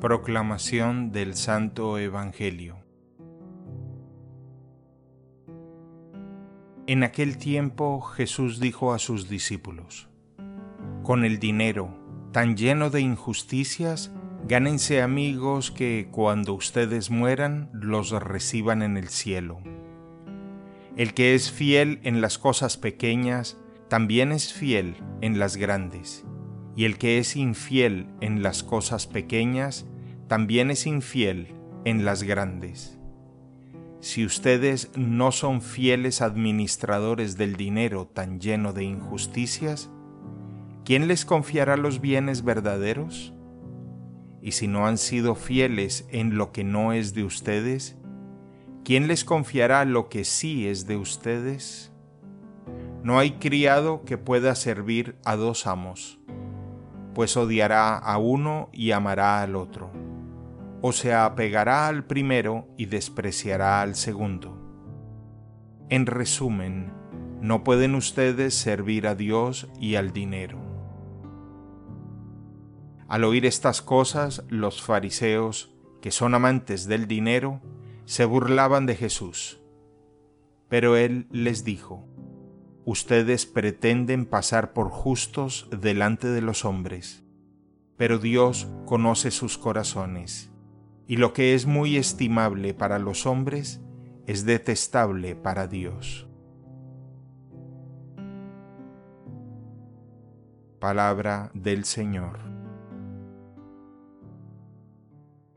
Proclamación del Santo Evangelio En aquel tiempo Jesús dijo a sus discípulos, Con el dinero tan lleno de injusticias, gánense amigos que cuando ustedes mueran los reciban en el cielo. El que es fiel en las cosas pequeñas, también es fiel en las grandes y el que es infiel en las cosas pequeñas, también es infiel en las grandes. Si ustedes no son fieles administradores del dinero tan lleno de injusticias, ¿quién les confiará los bienes verdaderos? Y si no han sido fieles en lo que no es de ustedes, ¿quién les confiará lo que sí es de ustedes? No hay criado que pueda servir a dos amos pues odiará a uno y amará al otro, o se apegará al primero y despreciará al segundo. En resumen, no pueden ustedes servir a Dios y al dinero. Al oír estas cosas, los fariseos, que son amantes del dinero, se burlaban de Jesús. Pero él les dijo, ustedes pretenden pasar por justos delante de los hombres, pero Dios conoce sus corazones, y lo que es muy estimable para los hombres es detestable para Dios. Palabra del Señor.